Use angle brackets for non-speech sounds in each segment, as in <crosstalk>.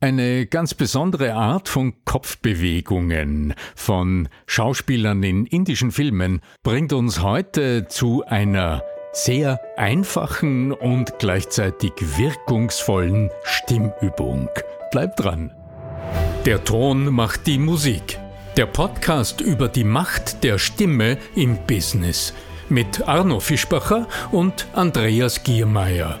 Eine ganz besondere Art von Kopfbewegungen von Schauspielern in indischen Filmen bringt uns heute zu einer sehr einfachen und gleichzeitig wirkungsvollen Stimmübung. Bleibt dran. Der Ton macht die Musik. Der Podcast über die Macht der Stimme im Business mit Arno Fischbacher und Andreas Giermeier.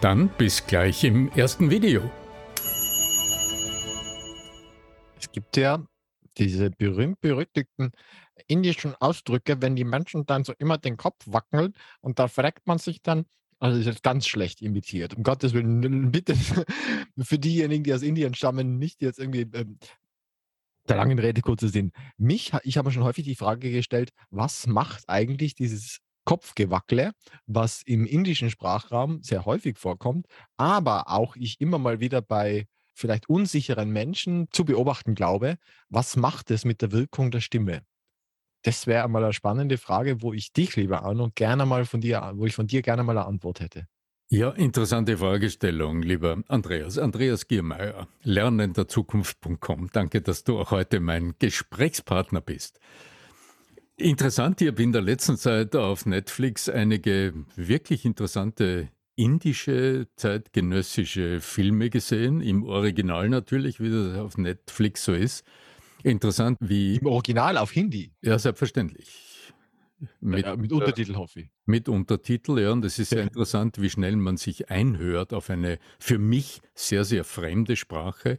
dann bis gleich im ersten Video. Es gibt ja diese berühmt-berüchtigten indischen Ausdrücke, wenn die Menschen dann so immer den Kopf wackeln und da fragt man sich dann, also ist jetzt ganz schlecht imitiert. Um Gottes Willen, bitte <laughs> für diejenigen, die aus Indien stammen, nicht jetzt irgendwie ähm, der langen Rede kurzer Sinn. Mich, ich habe schon häufig die Frage gestellt, was macht eigentlich dieses Kopfgewackle, was im indischen Sprachraum sehr häufig vorkommt, aber auch ich immer mal wieder bei vielleicht unsicheren Menschen zu beobachten glaube, was macht es mit der Wirkung der Stimme? Das wäre einmal eine spannende Frage, wo ich dich, lieber Arno, gerne mal von dir, wo ich von dir gerne mal eine Antwort hätte. Ja, interessante Fragestellung, lieber Andreas. Andreas Giermeier, lernenderzukunft.com. Danke, dass du auch heute mein Gesprächspartner bist. Interessant, ich habe in der letzten Zeit auf Netflix einige wirklich interessante indische, zeitgenössische Filme gesehen, im Original natürlich, wie das auf Netflix so ist. Interessant, wie. Im Original auf Hindi? Ja, selbstverständlich. Mit, ja, mit Untertitel, hoffe ich. Mit Untertitel, ja. Und es ist sehr interessant, wie schnell man sich einhört auf eine für mich sehr, sehr fremde Sprache.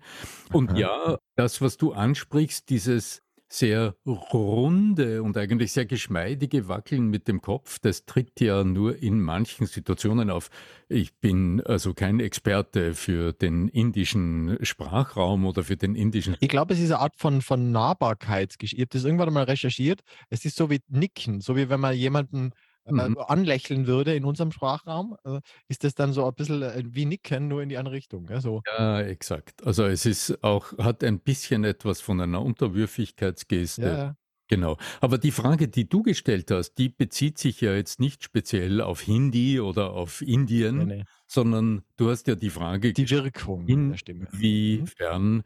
Und Aha. ja, das, was du ansprichst, dieses sehr runde und eigentlich sehr geschmeidige Wackeln mit dem Kopf, das tritt ja nur in manchen Situationen auf. Ich bin also kein Experte für den indischen Sprachraum oder für den indischen. Ich glaube, es ist eine Art von, von Nahbarkeitsgeschichte. Ich habe das irgendwann mal recherchiert. Es ist so wie Nicken, so wie wenn man jemanden mhm. anlächeln würde in unserem Sprachraum, äh, ist das dann so ein bisschen äh, wie Nicken, nur in die andere Richtung. Ja, so. ja, exakt. Also es ist auch, hat ein bisschen etwas von einer Unterwürfigkeitsgeste. Ja. Genau. Aber die Frage, die du gestellt hast, die bezieht sich ja jetzt nicht speziell auf Hindi oder auf Indien, nee, nee. sondern du hast ja die Frage, die Wirkung inwiefern mhm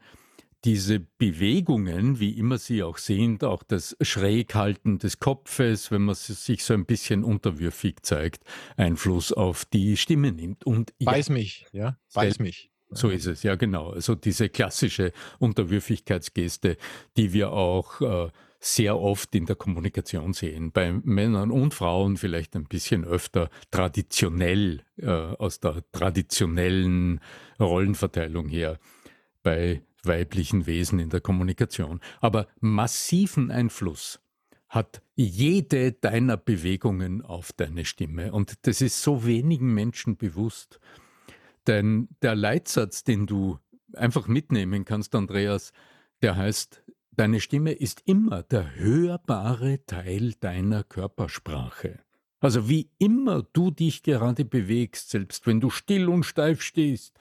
diese Bewegungen, wie immer sie auch sind, auch das Schräghalten des Kopfes, wenn man sich so ein bisschen unterwürfig zeigt, Einfluss auf die Stimme nimmt. Und Beiß ja, mich, ja, beiß mich. So ist es, ja genau. Also diese klassische Unterwürfigkeitsgeste, die wir auch äh, sehr oft in der Kommunikation sehen, bei Männern und Frauen vielleicht ein bisschen öfter traditionell, äh, aus der traditionellen Rollenverteilung her. Bei weiblichen Wesen in der Kommunikation. Aber massiven Einfluss hat jede deiner Bewegungen auf deine Stimme. Und das ist so wenigen Menschen bewusst. Denn der Leitsatz, den du einfach mitnehmen kannst, Andreas, der heißt, deine Stimme ist immer der hörbare Teil deiner Körpersprache. Also wie immer du dich gerade bewegst, selbst wenn du still und steif stehst,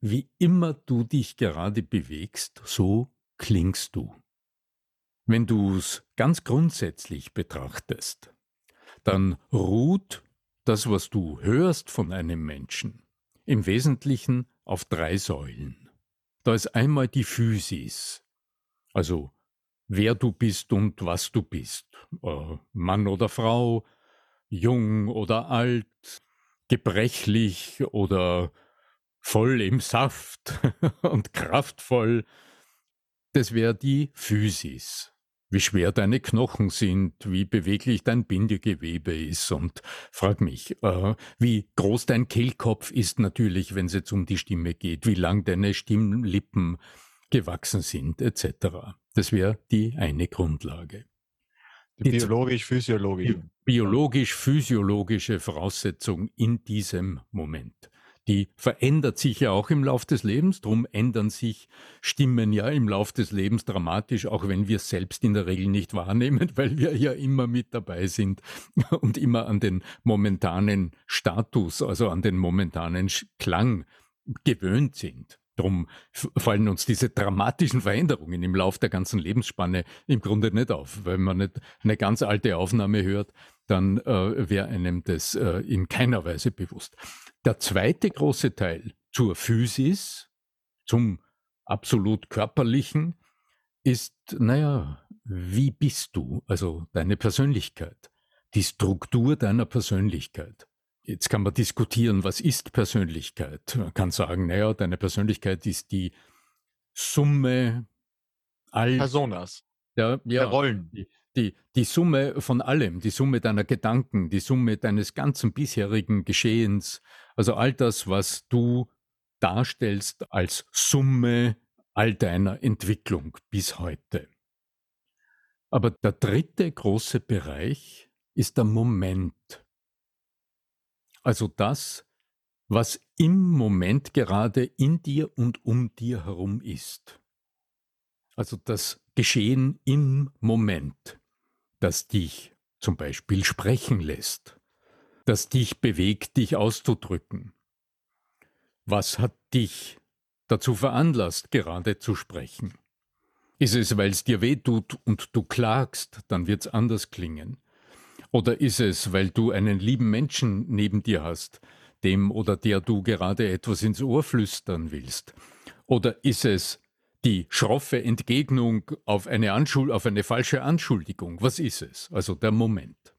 wie immer du dich gerade bewegst, so klingst du. Wenn du es ganz grundsätzlich betrachtest, dann ruht das, was du hörst von einem Menschen, im Wesentlichen auf drei Säulen. Da ist einmal die Physis, also wer du bist und was du bist, äh, Mann oder Frau, jung oder alt, gebrechlich oder voll im Saft <laughs> und kraftvoll. Das wäre die Physis. Wie schwer deine Knochen sind, wie beweglich dein Bindegewebe ist und frag mich, äh, wie groß dein Kehlkopf ist natürlich, wenn es jetzt um die Stimme geht, wie lang deine Stimmlippen gewachsen sind, etc. Das wäre die eine Grundlage. Biologisch-physiologische. Biologisch-physiologische Voraussetzung in diesem Moment. Die verändert sich ja auch im Lauf des Lebens, darum ändern sich Stimmen ja im Lauf des Lebens dramatisch, auch wenn wir es selbst in der Regel nicht wahrnehmen, <laughs> weil wir ja immer mit dabei sind <laughs> und immer an den momentanen Status, also an den momentanen Klang gewöhnt sind. Darum fallen uns diese dramatischen Veränderungen im Lauf der ganzen Lebensspanne im Grunde nicht auf. Wenn man nicht eine ganz alte Aufnahme hört, dann äh, wäre einem das äh, in keiner Weise bewusst. Der zweite große Teil zur Physis, zum absolut körperlichen, ist, naja, wie bist du, also deine Persönlichkeit, die Struktur deiner Persönlichkeit. Jetzt kann man diskutieren, was ist Persönlichkeit? Man kann sagen, naja, deine Persönlichkeit ist die Summe all Personas, der, ja, der Rollen. Die, die, die Summe von allem, die Summe deiner Gedanken, die Summe deines ganzen bisherigen Geschehens, also all das, was du darstellst als Summe all deiner Entwicklung bis heute. Aber der dritte große Bereich ist der Moment. Also das, was im Moment gerade in dir und um dir herum ist. Also das Geschehen im Moment, das dich zum Beispiel sprechen lässt, das dich bewegt, dich auszudrücken. Was hat dich dazu veranlasst, gerade zu sprechen? Ist es, weil es dir weh tut und du klagst, dann wird es anders klingen. Oder ist es, weil du einen lieben Menschen neben dir hast, dem oder der du gerade etwas ins Ohr flüstern willst? Oder ist es die schroffe Entgegnung auf eine, Anschul auf eine falsche Anschuldigung? Was ist es? Also der Moment.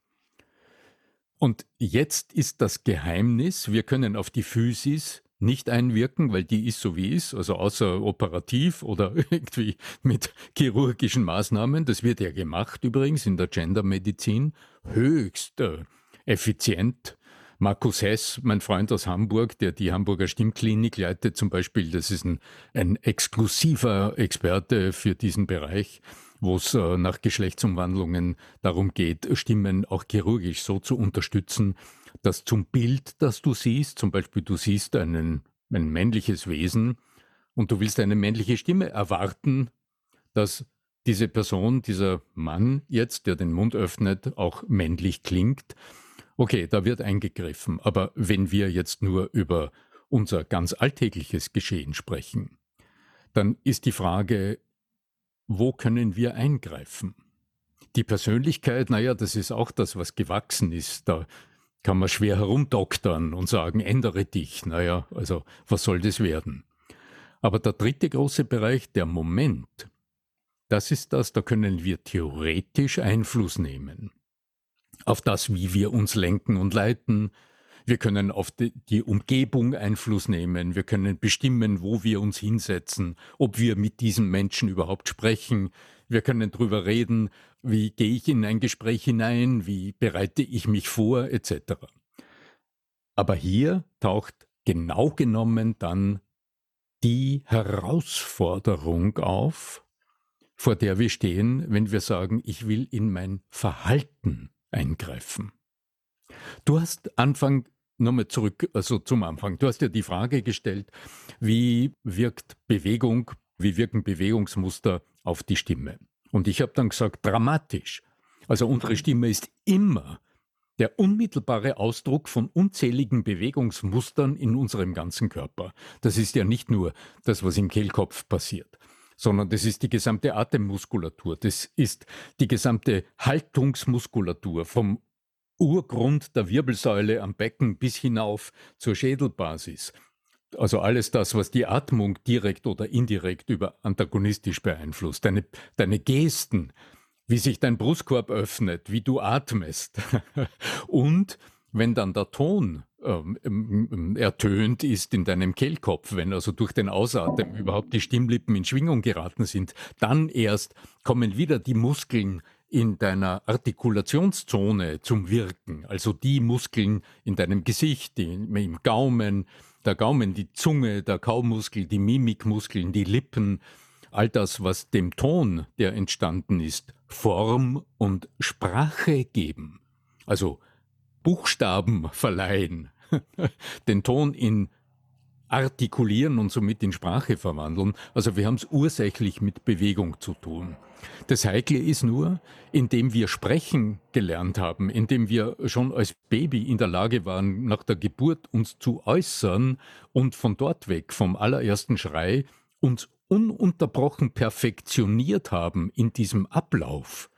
Und jetzt ist das Geheimnis, wir können auf die Physis nicht einwirken, weil die ist so wie ist, also außer operativ oder <laughs> irgendwie mit chirurgischen Maßnahmen. Das wird ja gemacht übrigens in der Gendermedizin höchst äh, effizient. Markus Hess, mein Freund aus Hamburg, der die Hamburger Stimmklinik leitet zum Beispiel, das ist ein, ein exklusiver Experte für diesen Bereich, wo es äh, nach Geschlechtsumwandlungen darum geht, Stimmen auch chirurgisch so zu unterstützen, dass zum Bild, das du siehst, zum Beispiel du siehst einen, ein männliches Wesen und du willst eine männliche Stimme erwarten, dass diese Person, dieser Mann jetzt, der den Mund öffnet, auch männlich klingt. Okay, da wird eingegriffen. Aber wenn wir jetzt nur über unser ganz alltägliches Geschehen sprechen, dann ist die Frage, wo können wir eingreifen? Die Persönlichkeit, naja, das ist auch das, was gewachsen ist. Da kann man schwer herumdoktern und sagen, ändere dich. Naja, also was soll das werden? Aber der dritte große Bereich, der Moment, das ist das, da können wir theoretisch Einfluss nehmen. Auf das, wie wir uns lenken und leiten. Wir können auf die, Umgebung Einfluss nehmen. Wir können bestimmen, wo wir uns hinsetzen, ob wir mit diesem Menschen überhaupt sprechen. Wir können darüber reden, wie gehe ich in ein Gespräch hinein, wie bereite ich mich vor, etc. Aber hier taucht genau genommen dann die Herausforderung auf, vor der wir stehen, wenn wir sagen, ich will in mein Verhalten eingreifen. Du hast Anfang, nochmal zurück, also zum Anfang, du hast ja die Frage gestellt, wie wirkt Bewegung, wie wirken Bewegungsmuster auf die Stimme? Und ich habe dann gesagt, dramatisch. Also unsere Stimme ist immer der unmittelbare Ausdruck von unzähligen Bewegungsmustern in unserem ganzen Körper. Das ist ja nicht nur das, was im Kehlkopf passiert, sondern das ist die gesamte Atemmuskulatur, das ist die gesamte Haltungsmuskulatur vom Urgrund der Wirbelsäule am Becken bis hinauf zur Schädelbasis. Also alles das, was die Atmung direkt oder indirekt über antagonistisch beeinflusst. Deine, deine Gesten, wie sich dein Brustkorb öffnet, wie du atmest. <laughs> Und wenn dann der Ton ähm, ähm, ertönt ist in deinem Kehlkopf, wenn also durch den Ausatmen überhaupt die Stimmlippen in Schwingung geraten sind, dann erst kommen wieder die Muskeln in deiner Artikulationszone zum Wirken, also die Muskeln in deinem Gesicht, im Gaumen, der Gaumen, die Zunge, der Kaumuskel, die Mimikmuskeln, die Lippen, all das, was dem Ton, der entstanden ist, Form und Sprache geben. Also Buchstaben verleihen, <laughs> den Ton in artikulieren und somit in Sprache verwandeln. Also wir haben es ursächlich mit Bewegung zu tun. Das Heikle ist nur, indem wir sprechen gelernt haben, indem wir schon als Baby in der Lage waren, nach der Geburt uns zu äußern und von dort weg, vom allerersten Schrei, uns ununterbrochen perfektioniert haben in diesem Ablauf,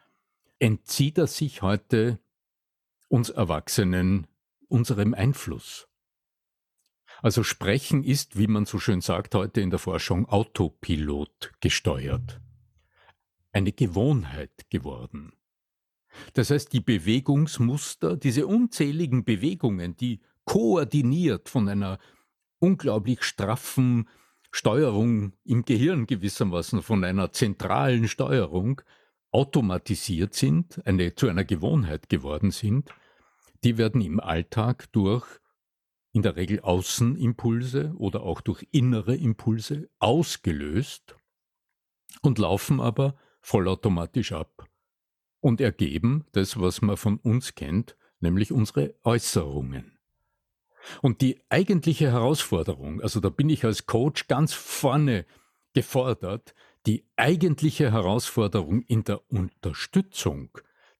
entzieht er sich heute uns Erwachsenen unserem Einfluss. Also Sprechen ist, wie man so schön sagt heute in der Forschung, Autopilot gesteuert eine Gewohnheit geworden. Das heißt, die Bewegungsmuster, diese unzähligen Bewegungen, die koordiniert von einer unglaublich straffen Steuerung im Gehirn gewissermaßen, von einer zentralen Steuerung, automatisiert sind, eine, zu einer Gewohnheit geworden sind, die werden im Alltag durch in der Regel Außenimpulse oder auch durch innere Impulse ausgelöst und laufen aber vollautomatisch ab. Und ergeben das, was man von uns kennt, nämlich unsere Äußerungen. Und die eigentliche Herausforderung, also da bin ich als Coach ganz vorne gefordert, die eigentliche Herausforderung in der Unterstützung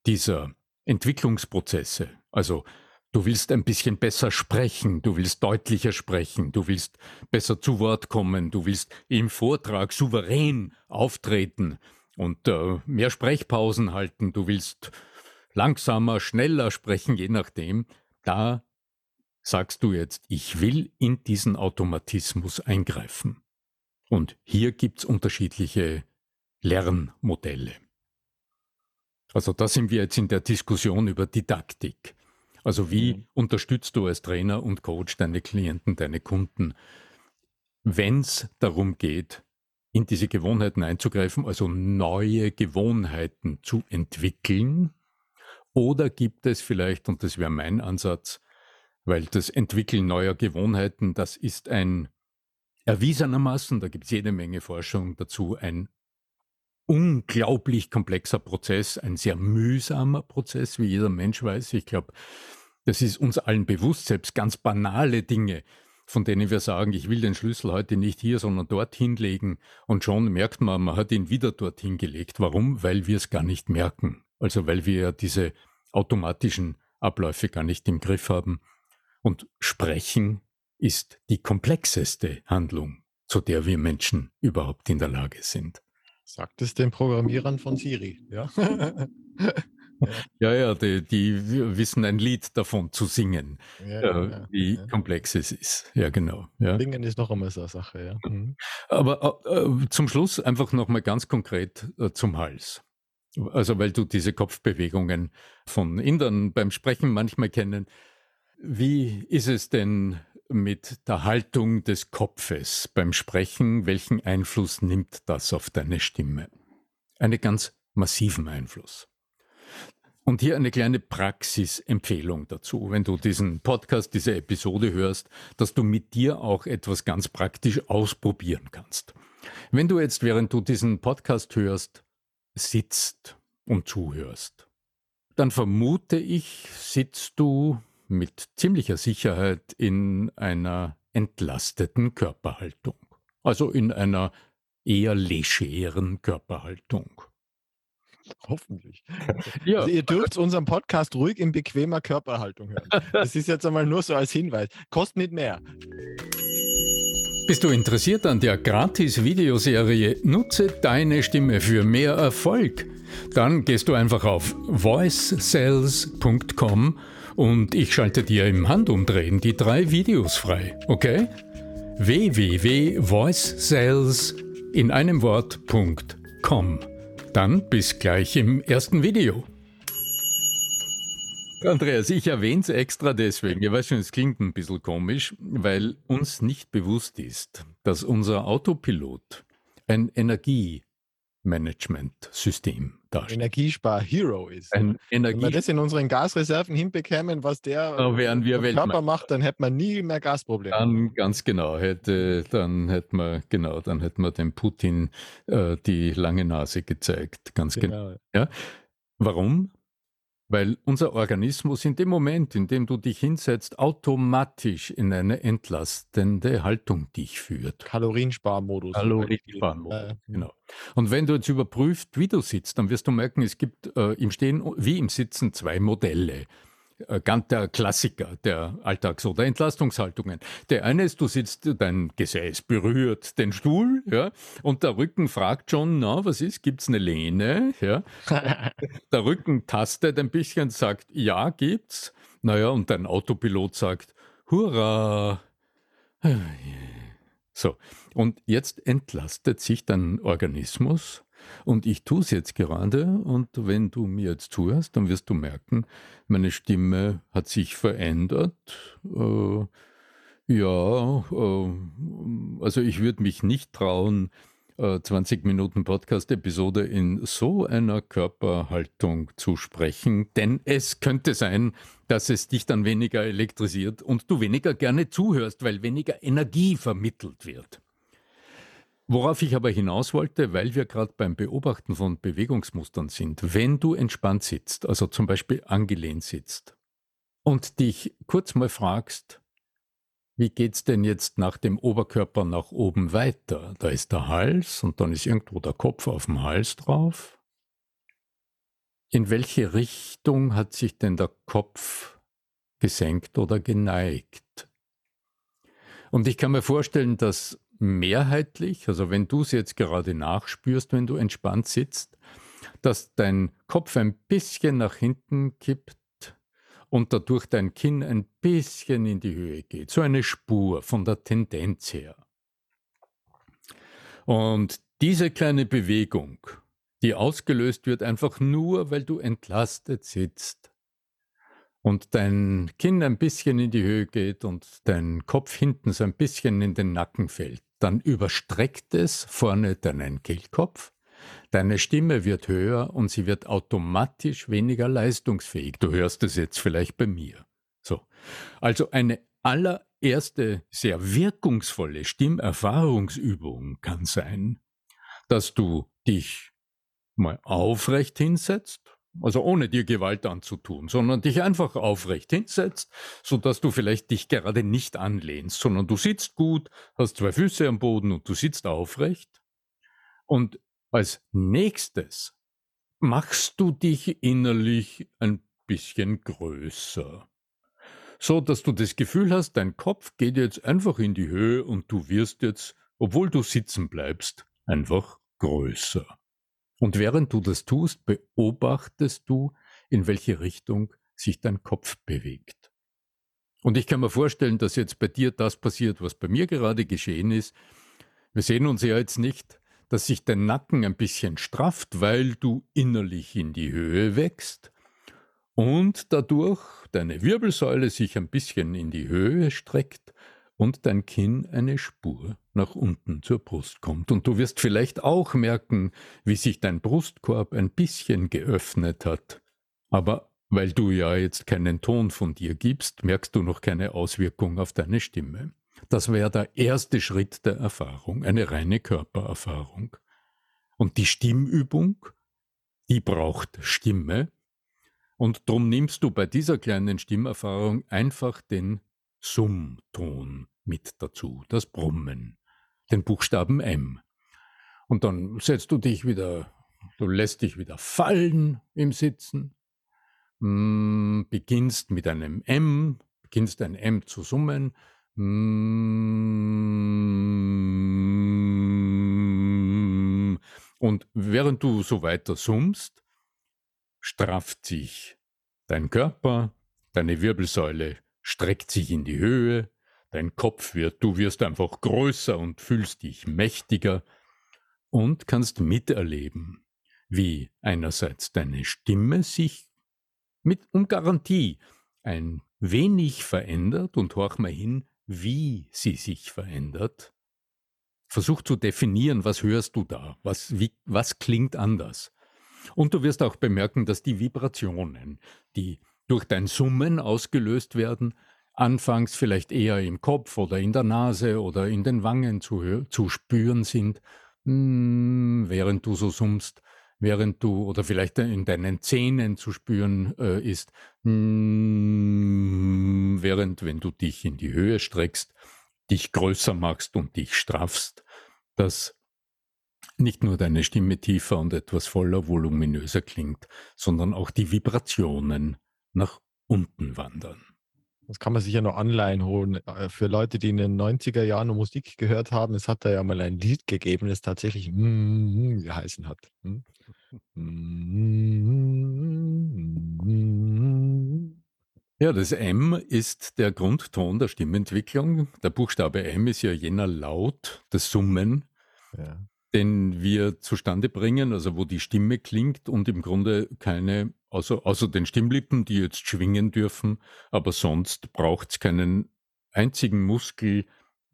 dieser Entwicklungsprozesse, also Du willst ein bisschen besser sprechen, du willst deutlicher sprechen, du willst besser zu Wort kommen, du willst im Vortrag souverän auftreten, und äh, mehr Sprechpausen halten, du willst langsamer, schneller sprechen, je nachdem, da sagst du jetzt, ich will in diesen Automatismus eingreifen. Und hier gibt es unterschiedliche Lernmodelle. Also da sind wir jetzt in der Diskussion über Didaktik. Also wie mhm. unterstützt du als Trainer und Coach deine Klienten, deine Kunden, wenn es darum geht, in diese Gewohnheiten einzugreifen, also neue Gewohnheiten zu entwickeln? Oder gibt es vielleicht, und das wäre mein Ansatz, weil das Entwickeln neuer Gewohnheiten, das ist ein erwiesenermaßen, da gibt es jede Menge Forschung dazu, ein unglaublich komplexer Prozess, ein sehr mühsamer Prozess, wie jeder Mensch weiß. Ich glaube, das ist uns allen bewusst, selbst ganz banale Dinge von denen wir sagen, ich will den Schlüssel heute nicht hier, sondern dorthin legen. Und schon merkt man, man hat ihn wieder dorthin gelegt. Warum? Weil wir es gar nicht merken. Also weil wir ja diese automatischen Abläufe gar nicht im Griff haben. Und sprechen ist die komplexeste Handlung, zu der wir Menschen überhaupt in der Lage sind. Sagt es den Programmierern von Siri, ja? <laughs> Ja, ja, die, die, wissen ein Lied davon zu singen, ja, äh, ja, wie ja. komplex es ist. Ja, genau. Ja. Singen ist noch einmal so eine Sache, ja. Mhm. Aber äh, äh zum Schluss einfach nochmal ganz konkret äh, zum Hals. Also, weil du diese Kopfbewegungen von Indern beim Sprechen manchmal kennen. Wie ist es denn mit der Haltung des Kopfes beim Sprechen? Welchen Einfluss nimmt das auf deine Stimme? Einen ganz massiven Einfluss. Und hier eine kleine Praxisempfehlung dazu, wenn du diesen Podcast, diese Episode hörst, dass du mit dir auch etwas ganz praktisch ausprobieren kannst. Wenn du jetzt, während du diesen Podcast hörst, sitzt und zuhörst, dann vermute ich, sitzt du mit ziemlicher Sicherheit in einer entlasteten Körperhaltung, also in einer eher legeren Körperhaltung. <laughs> Hoffentlich. Ja. Also ihr dürft unseren Podcast ruhig in bequemer Körperhaltung hören. Das ist jetzt einmal nur so als Hinweis. Kostet nicht mehr. Bist du interessiert an der Gratis-Videoserie Nutze deine Stimme für mehr Erfolg? Dann gehst du einfach auf voicesales.com und ich schalte dir im Handumdrehen die drei Videos frei, okay? www.voicesales in einem Wort.com dann bis gleich im ersten Video. Andreas, ich erwähne es extra deswegen. Ich weiß schon, es klingt ein bisschen komisch, weil uns nicht bewusst ist, dass unser Autopilot ein Energiemanagementsystem darstellt. Energiespar-Hero ist. Ein Energie Wenn wir das in unseren Gasreserven hinbekämen, was der da wären wir Körper macht, dann hätte man nie mehr Gasprobleme. Dann ganz genau, hätte, dann hätte man, genau, dann hätte man dem Putin äh, die lange Nase gezeigt. Ganz genau. genau. Ja. Warum? Weil unser Organismus in dem Moment, in dem du dich hinsetzt, automatisch in eine entlastende Haltung dich führt. Kaloriensparmodus. Kaloriensparmodus, äh, genau. Und wenn du jetzt überprüfst, wie du sitzt, dann wirst du merken, es gibt äh, im Stehen wie im Sitzen zwei Modelle. Äh, ganz der Klassiker der Alltags- oder Entlastungshaltungen. Der eine ist, du sitzt, dein Gesäß berührt den Stuhl, ja, und der Rücken fragt schon, na, was ist, gibt's eine Lehne, ja. <laughs> der Rücken tastet ein bisschen, sagt, ja, gibt's. Naja, und dein Autopilot sagt, hurra. So, und jetzt entlastet sich dein Organismus und ich tue es jetzt gerade und wenn du mir jetzt zuhörst, dann wirst du merken, meine Stimme hat sich verändert. Äh, ja, äh, also ich würde mich nicht trauen, äh, 20 Minuten Podcast-Episode in so einer Körperhaltung zu sprechen, denn es könnte sein, dass es dich dann weniger elektrisiert und du weniger gerne zuhörst, weil weniger Energie vermittelt wird. Worauf ich aber hinaus wollte, weil wir gerade beim Beobachten von Bewegungsmustern sind, wenn du entspannt sitzt, also zum Beispiel angelehnt sitzt und dich kurz mal fragst, wie geht's denn jetzt nach dem Oberkörper nach oben weiter? Da ist der Hals und dann ist irgendwo der Kopf auf dem Hals drauf. In welche Richtung hat sich denn der Kopf gesenkt oder geneigt? Und ich kann mir vorstellen, dass mehrheitlich, also wenn du es jetzt gerade nachspürst, wenn du entspannt sitzt, dass dein Kopf ein bisschen nach hinten kippt und dadurch dein Kinn ein bisschen in die Höhe geht. So eine Spur von der Tendenz her. Und diese kleine Bewegung, die ausgelöst wird einfach nur, weil du entlastet sitzt, und dein Kinn ein bisschen in die Höhe geht und dein Kopf hinten so ein bisschen in den Nacken fällt, dann überstreckt es vorne deinen Kehlkopf, deine Stimme wird höher und sie wird automatisch weniger leistungsfähig. Du hörst es jetzt vielleicht bei mir. So. Also eine allererste sehr wirkungsvolle Stimmerfahrungsübung kann sein, dass du dich mal aufrecht hinsetzt, also ohne dir Gewalt anzutun, sondern dich einfach aufrecht hinsetzt, so dass du vielleicht dich gerade nicht anlehnst, sondern du sitzt gut, hast zwei Füße am Boden und du sitzt aufrecht. Und als nächstes machst du dich innerlich ein bisschen größer. So dass du das Gefühl hast, dein Kopf geht jetzt einfach in die Höhe und du wirst jetzt, obwohl du sitzen bleibst, einfach größer. Und während du das tust, beobachtest du, in welche Richtung sich dein Kopf bewegt. Und ich kann mir vorstellen, dass jetzt bei dir das passiert, was bei mir gerade geschehen ist. Wir sehen uns ja jetzt nicht, dass sich dein Nacken ein bisschen strafft, weil du innerlich in die Höhe wächst und dadurch deine Wirbelsäule sich ein bisschen in die Höhe streckt und dein Kinn eine Spur nach unten zur Brust kommt. Und du wirst vielleicht auch merken, wie sich dein Brustkorb ein bisschen geöffnet hat. Aber weil du ja jetzt keinen Ton von dir gibst, merkst du noch keine Auswirkung auf deine Stimme. Das wäre der erste Schritt der Erfahrung, eine reine Körpererfahrung. Und die Stimmübung, die braucht Stimme. Und drum nimmst du bei dieser kleinen Stimmerfahrung einfach den Summton mit dazu, das Brummen, den Buchstaben M. Und dann setzt du dich wieder, du lässt dich wieder fallen im Sitzen, mm, beginnst mit einem M, beginnst ein M zu summen, mm, und während du so weiter summst, strafft sich dein Körper, deine Wirbelsäule streckt sich in die Höhe, dein Kopf wird, du wirst einfach größer und fühlst dich mächtiger und kannst miterleben, wie einerseits deine Stimme sich mit um Garantie ein wenig verändert und horch mal hin, wie sie sich verändert. Versuch zu definieren, was hörst du da, was, wie, was klingt anders. Und du wirst auch bemerken, dass die Vibrationen, die durch dein Summen ausgelöst werden, anfangs vielleicht eher im Kopf oder in der Nase oder in den Wangen zu, zu spüren sind, hm, während du so summst, während du oder vielleicht in deinen Zähnen zu spüren äh, ist, mm, während wenn du dich in die Höhe streckst, dich größer machst und dich straffst, dass nicht nur deine Stimme tiefer und etwas voller, voluminöser klingt, sondern auch die Vibrationen nach unten wandern. Das kann man sich ja noch online holen. Äh, für Leute, die in den 90er Jahren noch Musik gehört haben, es hat da ja mal ein Lied gegeben, das tatsächlich mm, geheißen hat. Hm? <laughs> Ja, das M ist der Grundton der Stimmentwicklung. Der Buchstabe M ist ja jener Laut, das Summen, ja. Den wir zustande bringen, also wo die Stimme klingt und im Grunde keine, außer, außer den Stimmlippen, die jetzt schwingen dürfen, aber sonst braucht es keinen einzigen Muskel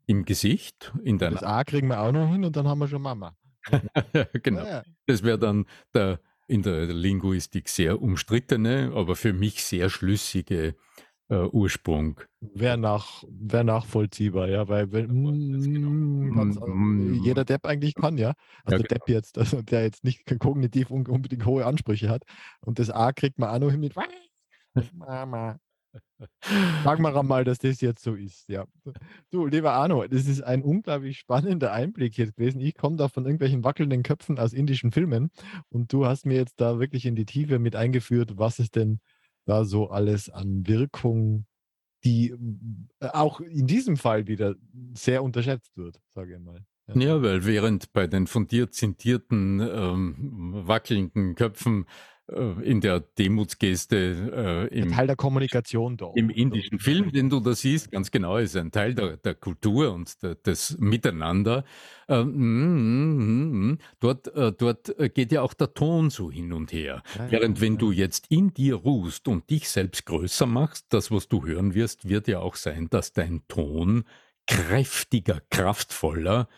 im Gesicht. In deiner das A kriegen wir auch noch hin und dann haben wir schon Mama. <laughs> genau. Ja. Das wäre dann der in der Linguistik sehr umstrittene, aber für mich sehr schlüssige äh, Ursprung. Wäre nach, wär nachvollziehbar, ja, weil wenn, mm, ganz, mm, jeder Depp eigentlich kann, ja. Also ja, Depp jetzt, also der jetzt nicht kognitiv unbedingt hohe Ansprüche hat. Und das A kriegt man auch noch hin mit Mama. Sagen wir mal, dass das jetzt so ist, ja. Du, lieber Arno, das ist ein unglaublich spannender Einblick jetzt gewesen. Ich komme da von irgendwelchen wackelnden Köpfen aus indischen Filmen und du hast mir jetzt da wirklich in die Tiefe mit eingeführt, was es denn da so alles an Wirkung, die äh, auch in diesem Fall wieder sehr unterschätzt wird, sage ich mal. Ja. ja, weil während bei den fundiert zintierten, ähm, wackelnden Köpfen in der Demutsgeste äh, im, Teil der Kommunikation da. Im indischen Film, den du da siehst, ganz genau, ist ein Teil der, der Kultur und der, des Miteinander. Äh, mm, mm, mm, dort, äh, dort geht ja auch der Ton so hin und her. Ja, Während wenn ja. du jetzt in dir ruhst und dich selbst größer machst, das, was du hören wirst, wird ja auch sein, dass dein Ton kräftiger, kraftvoller,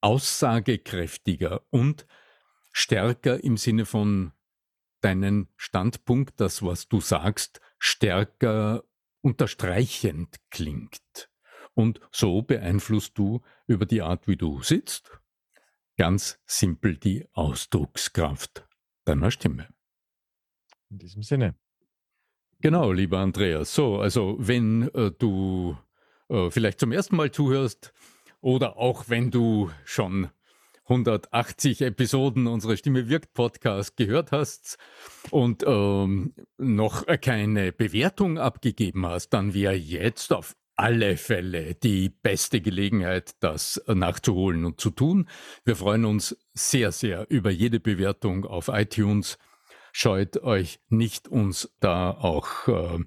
aussagekräftiger und stärker im Sinne von deinen Standpunkt, das, was du sagst, stärker unterstreichend klingt. Und so beeinflusst du über die Art, wie du sitzt, ganz simpel die Ausdruckskraft deiner Stimme. In diesem Sinne. Genau, lieber Andreas. So, also wenn äh, du äh, vielleicht zum ersten Mal zuhörst oder auch wenn du schon 180 Episoden unserer Stimme wirkt Podcast gehört hast und ähm, noch keine Bewertung abgegeben hast, dann wäre jetzt auf alle Fälle die beste Gelegenheit, das nachzuholen und zu tun. Wir freuen uns sehr, sehr über jede Bewertung auf iTunes. Scheut euch nicht, uns da auch äh,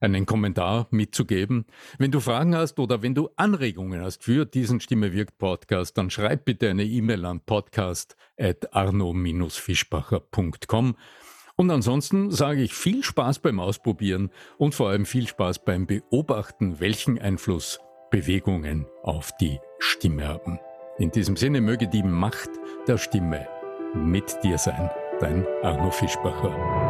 einen Kommentar mitzugeben. Wenn du Fragen hast oder wenn du Anregungen hast für diesen Stimme wirkt Podcast, dann schreib bitte eine E-Mail an podcast@arno-fischbacher.com. Und ansonsten sage ich viel Spaß beim Ausprobieren und vor allem viel Spaß beim Beobachten, welchen Einfluss Bewegungen auf die Stimme haben. In diesem Sinne möge die Macht der Stimme mit dir sein, dein Arno Fischbacher.